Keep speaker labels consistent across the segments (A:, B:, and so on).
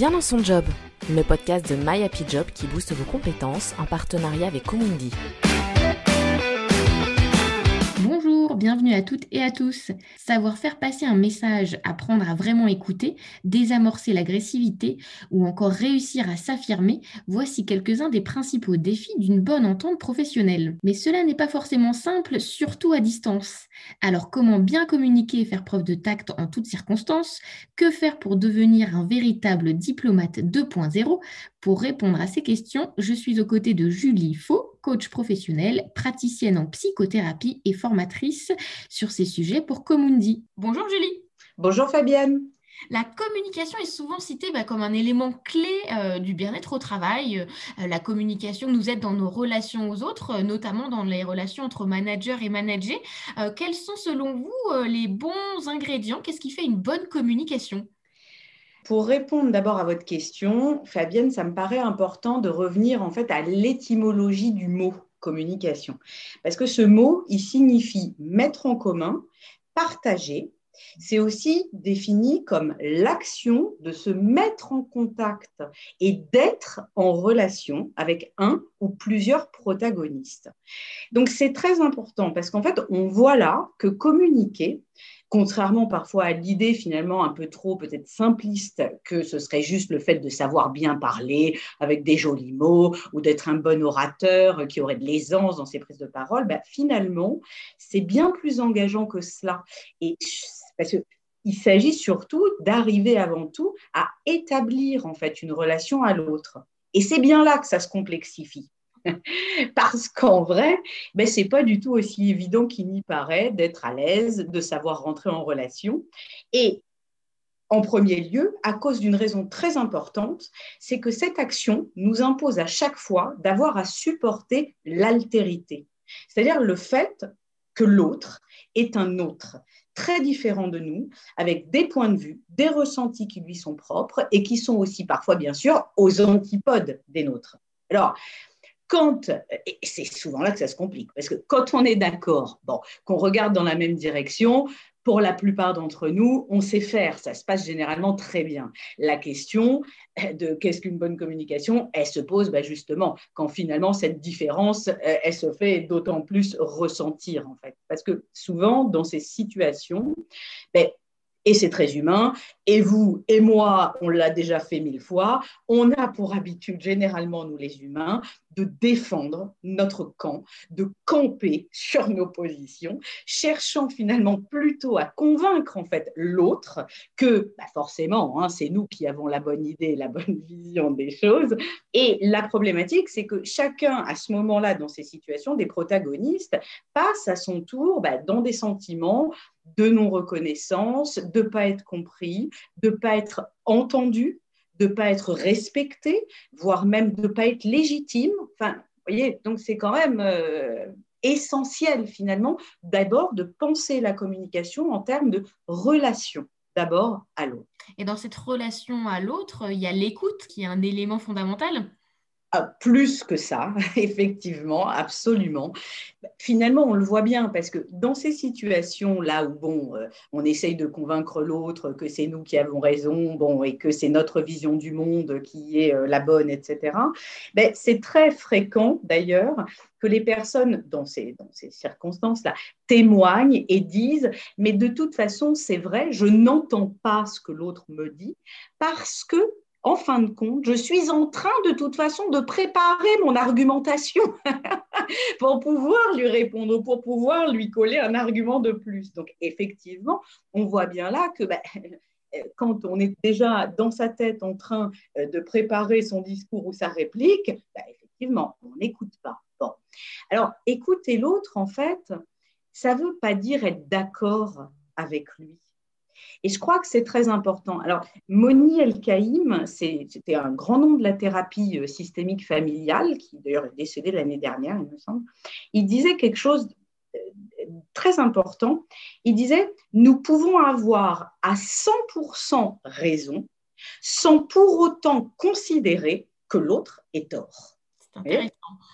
A: Bien dans son job, le podcast de My Happy Job qui booste vos compétences en partenariat avec Comundi.
B: Bienvenue à toutes et à tous. Savoir faire passer un message, apprendre à vraiment écouter, désamorcer l'agressivité ou encore réussir à s'affirmer, voici quelques-uns des principaux défis d'une bonne entente professionnelle. Mais cela n'est pas forcément simple, surtout à distance. Alors comment bien communiquer et faire preuve de tact en toutes circonstances? Que faire pour devenir un véritable diplomate 2.0 Pour répondre à ces questions, je suis aux côtés de Julie Faux, coach professionnelle, praticienne en psychothérapie et formatrice sur ces sujets pour Comundi. Bonjour Julie.
C: Bonjour Fabienne.
B: La communication est souvent citée bah, comme un élément clé euh, du bien-être au travail. Euh, la communication nous aide dans nos relations aux autres, euh, notamment dans les relations entre manager et manager. quels sont selon vous les bons ingrédients? Qu'est-ce qui fait une bonne communication?
C: Pour répondre d'abord à votre question, Fabienne, ça me paraît important de revenir en fait à l'étymologie du mot communication. Parce que ce mot, il signifie mettre en commun, partager. C'est aussi défini comme l'action de se mettre en contact et d'être en relation avec un ou plusieurs protagonistes. Donc c'est très important parce qu'en fait, on voit là que communiquer, contrairement parfois à l'idée finalement un peu trop peut-être simpliste que ce serait juste le fait de savoir bien parler avec des jolis mots ou d'être un bon orateur qui aurait de l'aisance dans ses prises de parole, ben, finalement, c'est bien plus engageant que cela. Et parce qu'il s'agit surtout d'arriver avant tout à établir en fait une relation à l'autre. Et c'est bien là que ça se complexifie. Parce qu'en vrai, ben, ce n'est pas du tout aussi évident qu'il n'y paraît d'être à l'aise, de savoir rentrer en relation. Et en premier lieu, à cause d'une raison très importante, c'est que cette action nous impose à chaque fois d'avoir à supporter l'altérité, c'est-à-dire le fait que l'autre est un autre, très différent de nous, avec des points de vue, des ressentis qui lui sont propres et qui sont aussi parfois, bien sûr, aux antipodes des nôtres. Alors, quand, et c'est souvent là que ça se complique, parce que quand on est d'accord, bon, qu'on regarde dans la même direction, pour la plupart d'entre nous, on sait faire, ça se passe généralement très bien. La question de qu'est-ce qu'une bonne communication, elle se pose bah, justement quand finalement cette différence, euh, elle se fait d'autant plus ressentir en fait. Parce que souvent, dans ces situations, ben, et c'est très humain. Et vous et moi, on l'a déjà fait mille fois. On a pour habitude, généralement, nous les humains, de défendre notre camp, de camper sur nos positions, cherchant finalement plutôt à convaincre en fait l'autre que bah forcément, hein, c'est nous qui avons la bonne idée, la bonne vision des choses. Et la problématique, c'est que chacun, à ce moment-là, dans ces situations, des protagonistes, passe à son tour bah, dans des sentiments de non-reconnaissance, de ne pas être compris, de ne pas être entendu, de ne pas être respecté, voire même de ne pas être légitime. Enfin, vous voyez, donc c'est quand même euh, essentiel finalement d'abord de penser la communication en termes de relation d'abord à l'autre.
B: Et dans cette relation à l'autre, il y a l'écoute qui est un élément fondamental.
C: Ah, plus que ça, effectivement, absolument. Finalement, on le voit bien parce que dans ces situations-là où bon, euh, on essaye de convaincre l'autre que c'est nous qui avons raison, bon, et que c'est notre vision du monde qui est euh, la bonne, etc. Ben, c'est très fréquent d'ailleurs que les personnes dans ces, dans ces circonstances-là témoignent et disent, mais de toute façon, c'est vrai, je n'entends pas ce que l'autre me dit parce que en fin de compte, je suis en train de toute façon de préparer mon argumentation pour pouvoir lui répondre, pour pouvoir lui coller un argument de plus. Donc effectivement, on voit bien là que ben, quand on est déjà dans sa tête en train euh, de préparer son discours ou sa réplique, ben, effectivement, on n'écoute pas. Alors, écouter l'autre, en fait, ça ne veut pas dire être d'accord avec lui. Et je crois que c'est très important. Alors, Moni El-Kaïm, c'était un grand nom de la thérapie euh, systémique familiale, qui d'ailleurs est décédé l'année dernière, il me semble. Il disait quelque chose de très important. Il disait, nous pouvons avoir à 100% raison sans pour autant considérer que l'autre est tort.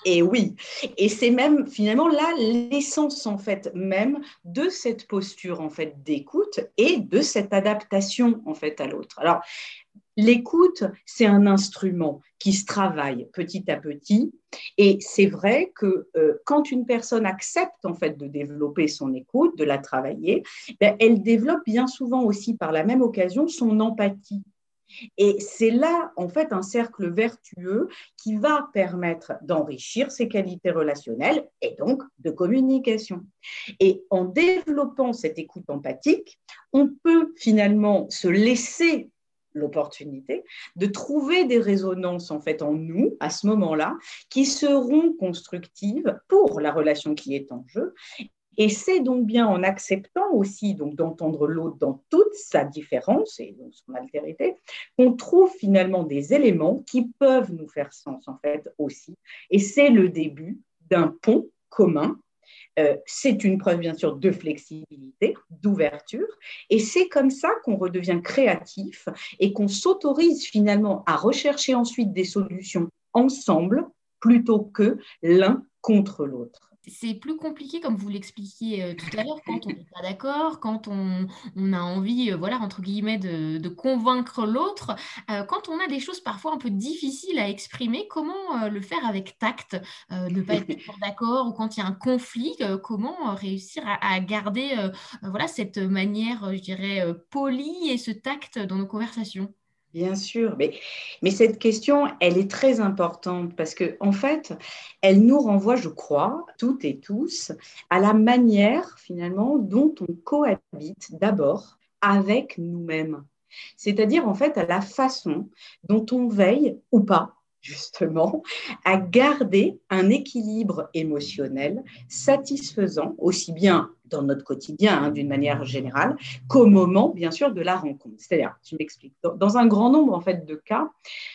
C: Et oui, et c'est même finalement là l'essence en fait même de cette posture en fait d'écoute et de cette adaptation en fait à l'autre. Alors L'écoute, c'est un instrument qui se travaille petit à petit. Et c'est vrai que euh, quand une personne accepte en fait de développer son écoute, de la travailler, ben, elle développe bien souvent aussi par la même occasion son empathie. Et c'est là, en fait, un cercle vertueux qui va permettre d'enrichir ses qualités relationnelles et donc de communication. Et en développant cette écoute empathique, on peut finalement se laisser l'opportunité de trouver des résonances en fait en nous à ce moment-là qui seront constructives pour la relation qui est en jeu et c'est donc bien en acceptant aussi d'entendre l'autre dans toute sa différence et donc son altérité qu'on trouve finalement des éléments qui peuvent nous faire sens en fait aussi. Et c'est le début d'un pont commun. Euh, c'est une preuve bien sûr de flexibilité, d'ouverture, et c'est comme ça qu'on redevient créatif et qu'on s'autorise finalement à rechercher ensuite des solutions ensemble plutôt que l'un contre l'autre
B: c'est plus compliqué, comme vous l'expliquiez euh, tout à l'heure, quand on n'est pas d'accord, quand on, a envie, euh, voilà, entre guillemets, de, convaincre l'autre. Euh, quand on a des choses parfois un peu difficiles à exprimer, comment le faire avec tact Ne pas être toujours d'accord ou quand il y a un conflit, comment réussir à, à garder voilà, cette manière, je dirais, polie et ce tact dans nos conversations?
C: Bien sûr, mais, cette question, elle est très importante parce que en fait, elle nous renvoie, je crois, toutes et tous, à la manière finalement dont on cohabite d'abord avec nous-mêmes. C'est-à-dire en fait à la façon dont on veille ou pas justement, à garder un équilibre émotionnel satisfaisant, aussi bien dans notre quotidien, hein, d'une manière générale, qu'au moment, bien sûr, de la rencontre. C'est-à-dire, je m'explique, dans un grand nombre en fait, de cas,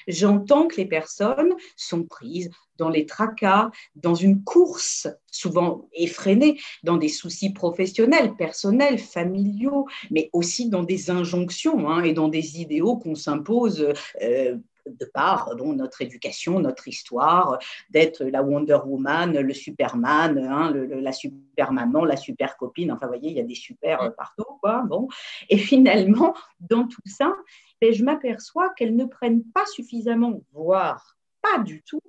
C: j'entends que les personnes sont prises dans les tracas, dans une course souvent effrénée, dans des soucis professionnels, personnels, familiaux, mais aussi dans des injonctions hein, et dans des idéaux qu'on s'impose euh, de par dont notre éducation, notre histoire, d'être la Wonder Woman, le Superman, hein, la super maman, la super copine. Enfin, vous voyez, il y a des super euh, partout, quoi. Bon, et finalement, dans tout ça, ben, je m'aperçois qu'elles ne prennent pas suffisamment, voire pas du tout,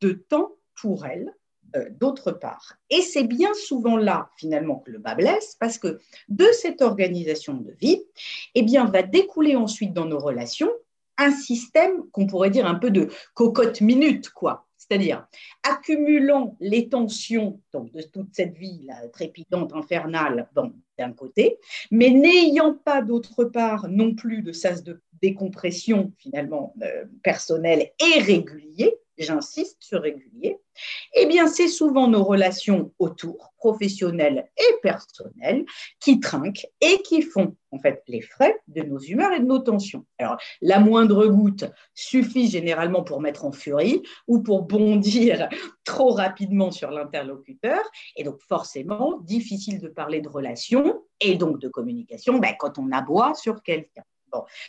C: de temps pour elles. Euh, d'autre part. Et c'est bien souvent là, finalement, que le bas blesse, parce que de cette organisation de vie, eh bien, va découler ensuite dans nos relations un système qu'on pourrait dire un peu de cocotte minute, quoi. C'est-à-dire accumulant les tensions de toute cette vie là, trépidante, infernale, d'un côté, mais n'ayant pas d'autre part non plus de sas de décompression finalement euh, personnelle et régulier, j'insiste sur régulier, eh bien, c'est souvent nos relations autour, professionnelles et personnelles, qui trinquent et qui font en fait les frais de nos humeurs et de nos tensions. Alors, la moindre goutte suffit généralement pour mettre en furie ou pour bondir trop rapidement sur l'interlocuteur, et donc forcément difficile de parler de relations et donc de communication ben, quand on aboie sur quelqu'un.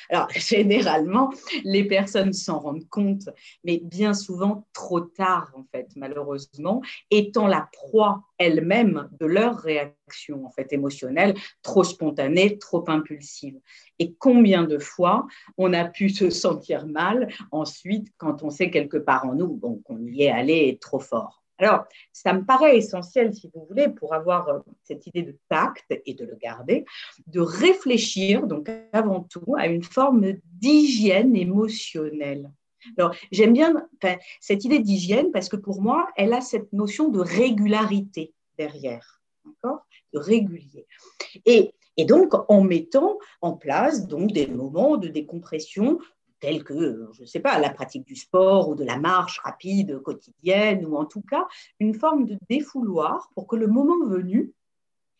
C: Alors généralement, les personnes s'en rendent compte, mais bien souvent trop tard, en fait, malheureusement, étant la proie elle-même de leur réaction, en fait, émotionnelle, trop spontanée, trop impulsive. Et combien de fois on a pu se sentir mal ensuite quand on sait quelque part en nous qu'on y est allé trop fort. Alors, ça me paraît essentiel, si vous voulez, pour avoir euh, cette idée de tact et de le garder, de réfléchir, donc avant tout, à une forme d'hygiène émotionnelle. Alors, j'aime bien cette idée d'hygiène parce que pour moi, elle a cette notion de régularité derrière, d'accord? De régulier. Et, et donc, en mettant en place donc, des moments de décompression tels que, je ne sais pas, la pratique du sport ou de la marche rapide quotidienne, ou en tout cas une forme de défouloir pour que le moment venu,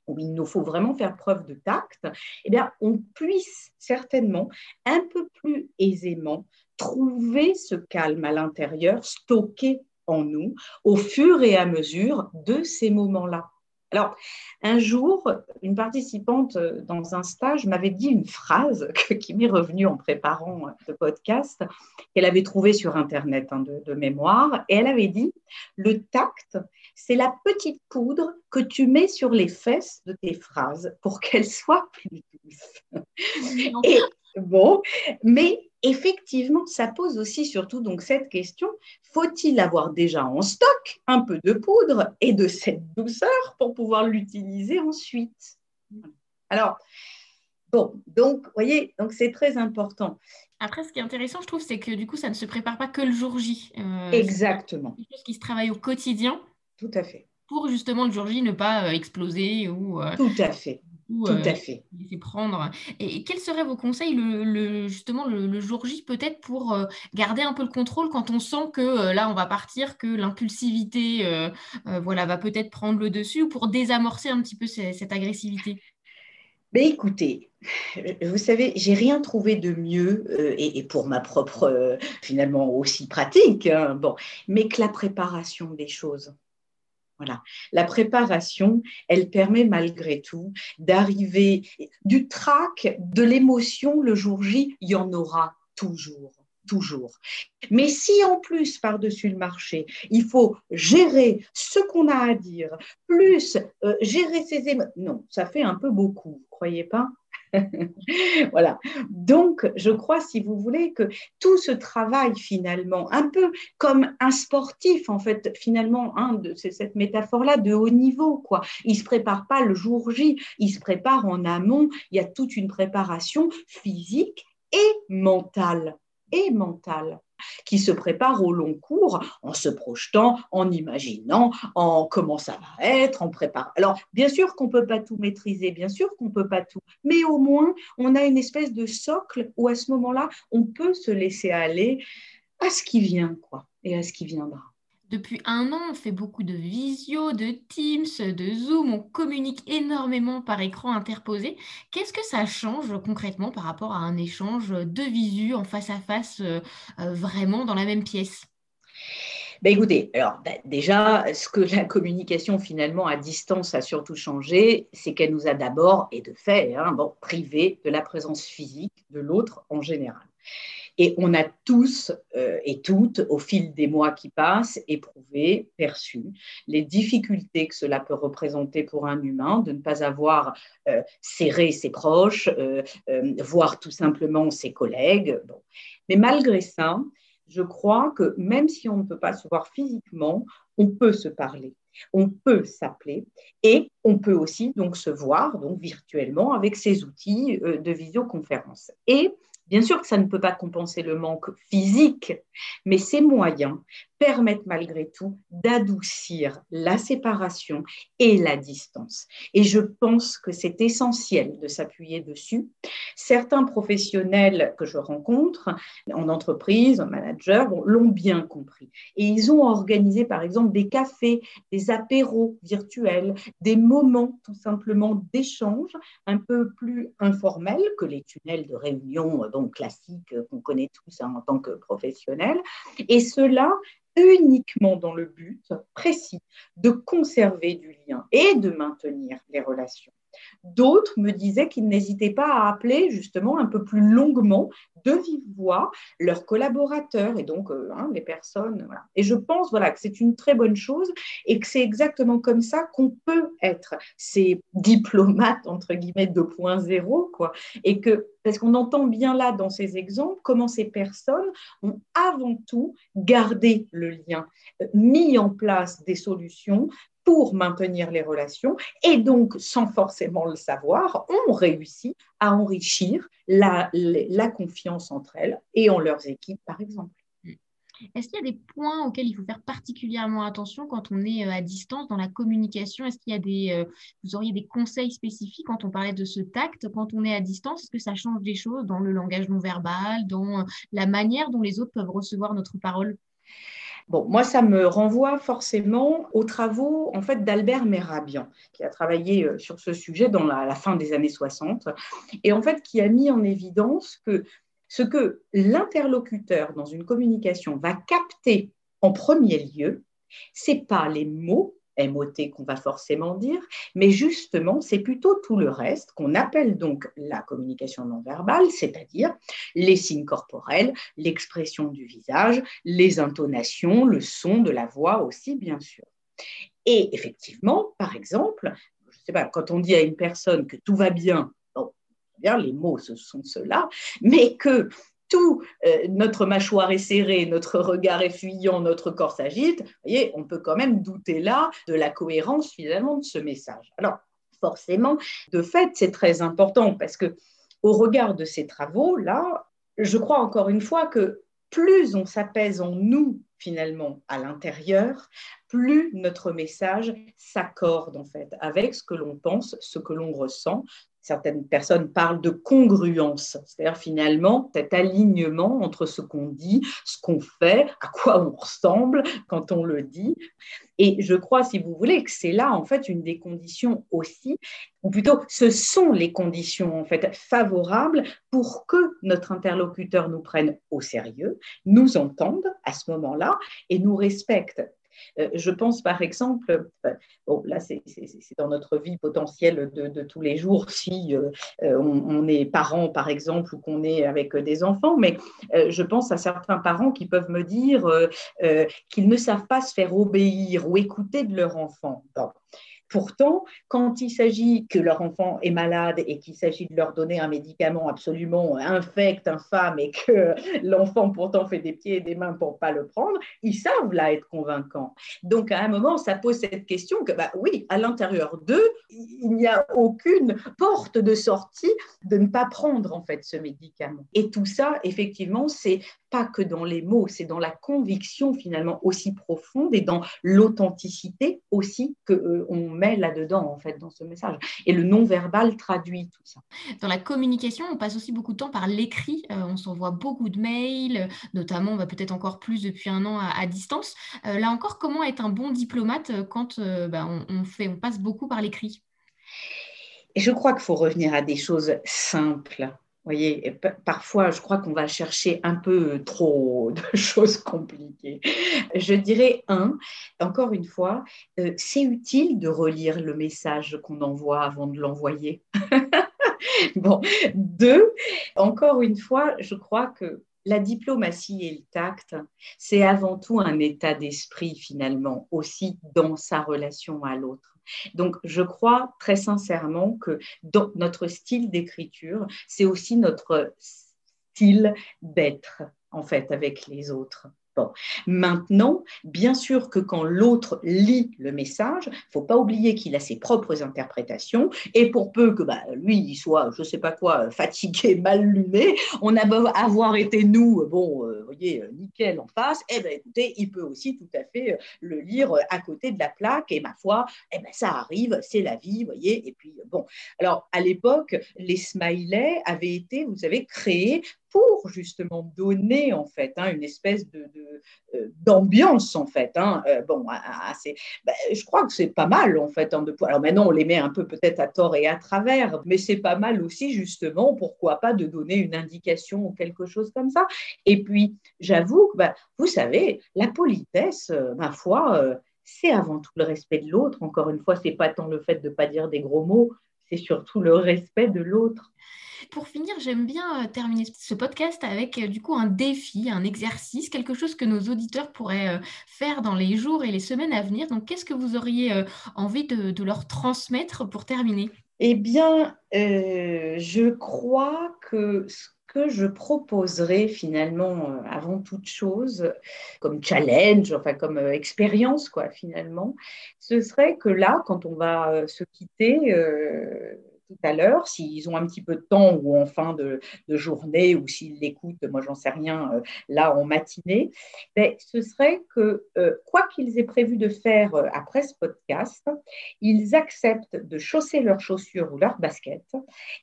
C: où il nous faut vraiment faire preuve de tact, eh bien, on puisse certainement un peu plus aisément trouver ce calme à l'intérieur, stocké en nous, au fur et à mesure de ces moments-là. Alors, un jour, une participante euh, dans un stage m'avait dit une phrase qui m'est revenue en préparant ce podcast, qu'elle avait trouvée sur Internet hein, de, mémoire, et elle avait dit, le tact, c'est la petite poudre que tu mets sur les fesses de tes phrases pour qu'elles soient plus douces. et bon, mais effectivement, ça pose aussi surtout donc cette question faut-il avoir déjà en stock un peu de poudre et de cette douceur pour pouvoir l'utiliser ensuite? Alors, bon, donc, vous voyez, donc c'est très important.
B: Après, ce qui est intéressant, je trouve, c'est que du coup, ça ne se prépare pas que le jour J.
C: Euh, Exactement.
B: C'est quelque chose qui se travaille au quotidien.
C: Tout à fait.
B: Pour justement le jour J ne pas euh, exploser ou.
C: Euh, Tout à fait. Tout à fait.
B: Prendre. Et, quels seraient vos conseils, le, justement, le, jour J, peut-être pour garder un peu le contrôle quand on sent que là, on va partir, que l'impulsivité voilà, va peut-être prendre le dessus, ou pour désamorcer un petit peu cette agressivité?
C: Mais écoutez, vous savez, j'ai rien trouvé de mieux, euh, et, pour ma propre, euh, finalement aussi pratique, hein, bon, mais que la préparation des choses. Voilà. La préparation, elle permet malgré tout d'arriver du trac, de l'émotion le jour J, il y en aura toujours toujours. Mais si en plus, par-dessus le marché, il faut gérer ce qu'on a à dire, plus euh, gérer ses émotions, non, ça fait un peu beaucoup, croyez pas? voilà. Donc, je crois, si vous voulez, que tout ce travail, finalement, un peu comme un sportif, en fait, finalement, hein, c'est cette métaphore-là de haut niveau, quoi. Il se prépare pas le jour J, il se prépare en amont. Il y a toute une préparation physique et mentale et mentale qui se prépare au long cours en se projetant, en imaginant, en comment ça va être, en préparant. Alors, bien sûr qu'on ne peut pas tout maîtriser, bien sûr qu'on ne peut pas tout, mais au moins, on a une espèce de socle où à ce moment-là, on peut se laisser aller à ce qui vient, quoi, et à ce qui viendra.
B: Depuis un an, on fait beaucoup de visio, de Teams, de Zoom, on communique énormément par écran interposé. Qu'est-ce que ça change concrètement par rapport à un échange de visu en face à face, euh, euh, vraiment dans la même pièce?
C: Ben écoutez, ben, déjà, ce que la communication finalement à distance a surtout changé, c'est qu'elle nous a d'abord, et de fait, hein, bon, privé de la présence physique de l'autre en général. Et on a tous euh, et toutes, au fil des mois qui passent, éprouvé, perçu les difficultés que cela peut représenter pour un humain de ne pas avoir euh, serré ses proches, euh, voire tout simplement ses collègues. Mais malgré ça, je crois que même si on ne peut pas se voir physiquement, on peut se parler on peut s'appeler et on peut aussi donc se voir donc virtuellement avec ces outils de visioconférence. Et Bien sûr que ça ne peut pas compenser le manque physique, mais ces moyens permettent malgré tout d'adoucir la séparation et la distance. Et je pense que c'est essentiel de s'appuyer dessus. Certains professionnels que je rencontre en entreprise, en manager, l'ont bien compris. Et ils ont organisé par exemple des cafés, des apéros virtuels, des moments tout simplement d'échange un peu plus informels que les tunnels de réunion donc classiques qu'on connaît tous hein, en tant que professionnels. Et cela uniquement dans le but précis de conserver du lien et de maintenir les relations. D'autres me disaient qu'ils n'hésitaient pas à appeler justement un peu plus longuement de vive voix leurs collaborateurs et donc euh, hein, les personnes. Et je pense voilà, que c'est une très bonne chose et que c'est exactement comme ça qu'on peut être ces diplomates, entre guillemets, 2.0, quoi. Et que, parce qu'on entend bien là dans ces exemples comment ces personnes ont avant tout gardé le lien, mis en place des solutions pour maintenir les relations. Et donc, sans forcément le savoir, ont réussi à enrichir la, la confiance entre elles et en leurs équipes, par exemple.
B: Est-ce qu'il y a des points auxquels il faut faire particulièrement attention quand on est euh, à distance dans la communication? Est-ce qu'il y a des, euh, vous auriez des conseils spécifiques quand on parlait de ce tact? Quand on est à distance Est-ce que ça change des choses dans le langage non verbal, dans la manière dont les autres peuvent recevoir notre parole?
C: Bon, moi, ça me renvoie forcément aux travaux en fait d'Albert Merabian, qui a travaillé euh, sur ce sujet dans la, fin des années 60, et en fait qui a mis en évidence que ce que l'interlocuteur dans une communication va capter en premier lieu, c'est pas les mots MOT qu'on va forcément dire, mais justement, c'est plutôt tout le reste qu'on appelle donc la communication non verbale, c'est-à-dire les signes corporels, l'expression du visage, les intonations, le son de la voix aussi, bien sûr. Et effectivement, par exemple, je sais pas, quand on dit à une personne que tout va bien, bon, bien les mots ce sont ceux-là, mais que tout euh, notre mâchoire est serrée, notre regard est fuyant, notre corps s'agite, voyez, on peut quand même douter là de la cohérence finalement de ce message. Alors, forcément, de fait, c'est très important parce que au regard de ces travaux là, je crois encore une fois que plus on s'apaise en nous finalement à l'intérieur, plus notre message s'accorde en fait avec ce que l'on pense, ce que l'on ressent, certaines personnes parlent de congruence, c'est-à-dire finalement cet alignement entre ce qu'on dit, ce qu'on fait, à quoi on ressemble quand on le dit. Et je crois, si vous voulez, que c'est là en fait une des conditions aussi, ou plutôt ce sont les conditions en fait favorables pour que notre interlocuteur nous prenne au sérieux, nous entende à ce moment-là et nous respecte. Euh, je pense par exemple, bon, là c'est dans notre vie potentielle de, tous les jours si euh, euh, on, est parent par exemple ou qu'on est avec des enfants, mais je pense à certains parents qui peuvent me dire qu'ils ne savent pas se faire obéir ou écouter de leur enfant. Pourtant, quand il s'agit que leur enfant est malade et qu'il s'agit de leur donner un médicament absolument infect, infâme, et que l'enfant pourtant fait des pieds et des mains pour pas le prendre, ils savent là être convaincants. Donc à un moment, ça pose cette question que, bah, oui, à l'intérieur d'eux, il n'y a aucune porte de sortie de ne pas prendre en fait ce médicament. Et tout ça, effectivement, c'est pas que dans les mots, c'est dans la conviction finalement aussi profonde et dans l'authenticité aussi que euh, on met là-dedans en fait dans ce message. Et le non-verbal traduit tout ça.
B: Dans la communication, on passe aussi beaucoup de temps par l'écrit. Euh, on s'envoie beaucoup de mails, notamment va peut-être encore plus depuis un an à, distance. Euh, là encore, comment être un bon diplomate quand bah, on, fait, on passe beaucoup par l'écrit?
C: Et je crois qu'il faut revenir à des choses simples voyez, parfois, je crois qu'on va chercher un peu trop de choses compliquées. Je dirais, un, encore une fois, euh, c'est utile de relire le message qu'on envoie avant de l'envoyer. deux, encore une fois, je crois que la diplomatie et le tact, c'est avant tout un état d'esprit finalement, aussi dans sa relation à l'autre. Donc, je crois très sincèrement que notre style d'écriture, c'est aussi notre style d'être, en fait, avec les autres. Maintenant, bien sûr que quand l'autre lit le message, faut pas oublier qu'il a ses propres interprétations. Et pour peu que bah, lui, il soit, je ne sais pas quoi, fatigué, mal luné, on a beau avoir été nous, bon, euh, voyez, euh, nickel en face, eh bien écoutez, il peut aussi tout à fait euh, le lire à côté de la plaque. Et ma foi, eh ben, ça arrive, c'est la vie, voyez, et puis bon. Alors, à l'époque, les smileys avaient été, vous savez, créés pour justement donner en fait hein, une espèce de, euh, d'ambiance en fait. Hein. Euh, bon, assez, ben, je crois que c'est pas mal en fait. Hein, de, alors maintenant on les met un peu peut-être à tort et à travers, mais c'est pas mal aussi justement, pourquoi pas de donner une indication ou quelque chose comme ça. Et puis j'avoue que ben, vous savez, la politesse, euh, ma foi, c'est avant tout le respect de l'autre. Encore une fois, c'est pas tant le fait de pas dire des gros mots, c'est surtout le respect de l'autre.
B: Pour finir, j'aime bien euh, terminer ce podcast avec euh, du coup un défi, un exercice, quelque chose que nos auditeurs pourraient euh, faire dans les jours et les semaines à venir. Donc, qu'est-ce que vous auriez envie de, leur transmettre pour terminer?
C: Eh bien, je crois que ce que je proposerais finalement avant toute chose comme challenge, enfin comme expérience quoi finalement, ce serait que là, quand on va se quitter tout à l'heure, s'ils ont un petit peu de temps ou en fin de, journée ou s'ils l'écoutent, moi j'en sais rien, euh, là en matinée, ben, ce serait que euh, quoi qu'ils aient prévu de faire euh, après ce podcast, ils acceptent de chausser leurs chaussures ou leurs baskets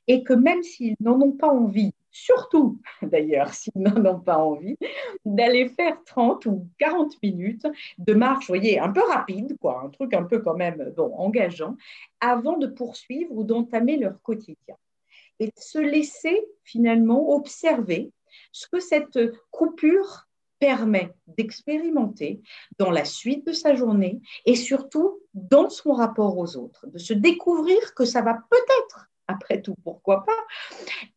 C: et que même s'ils n'en ont pas envie surtout d'ailleurs s'ils n'en ont pas envie, d'aller faire 30 ou 40 minutes de marche, voyez, un peu rapide, quoi, un truc un peu quand même bon, engageant, avant de poursuivre ou d'entamer leur quotidien. Et de se laisser finalement observer ce que cette coupure permet d'expérimenter dans la suite de sa journée et surtout dans son rapport aux autres, de se découvrir que ça va peut-être après tout, pourquoi pas,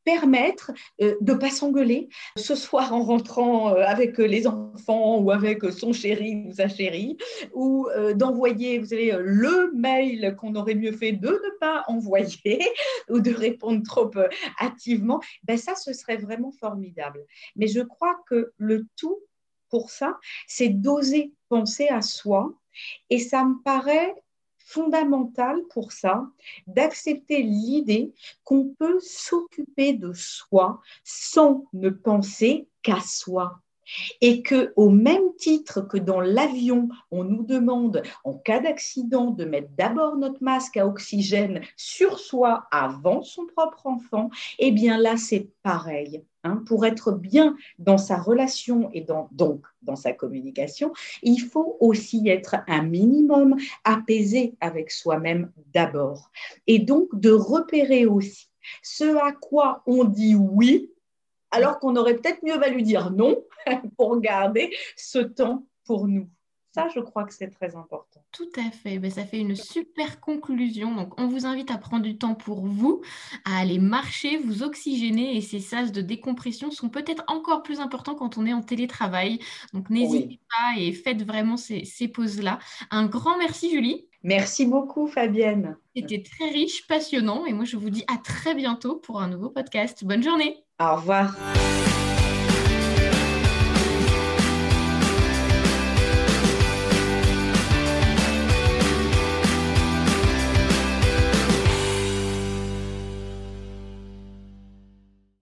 C: permettre euh, de ne pas s'engueuler ce soir en rentrant euh, avec les enfants ou avec son chéri ou sa chérie, ou euh, d'envoyer, vous savez, le mail qu'on aurait mieux fait de ne pas envoyer ou de répondre trop activement, ben ça, ce serait vraiment formidable. Mais je crois que le tout pour ça, c'est d'oser penser à soi. Et ça me paraît fondamental pour ça d'accepter l'idée qu'on peut s'occuper de soi sans ne penser qu'à soi. Et que, au même titre que dans l'avion, on nous demande, en cas d'accident, de mettre d'abord notre masque à oxygène sur soi avant son propre enfant, eh bien là, c'est pareil. Hein, pour être bien dans sa relation et donc dans sa communication, il faut aussi être un minimum apaisé avec soi-même d'abord. Et donc de repérer aussi ce à quoi on dit oui, alors qu'on aurait peut-être mieux valu dire non pour garder ce temps pour nous. Ça, je crois que c'est très important.
B: Tout à fait. Ben, ça fait une super conclusion. Donc, on vous invite à prendre du temps pour vous, à aller marcher, vous oxygéner. Et ces sas de décompression sont peut-être encore plus importants quand on est en télétravail. Donc, n'hésitez pas et faites vraiment ces, ces pauses-là. Un grand merci, Julie.
C: Merci beaucoup, Fabienne.
B: C'était très riche, passionnant. Et moi, je vous dis à très bientôt pour un nouveau podcast. Bonne journée.
C: Au revoir.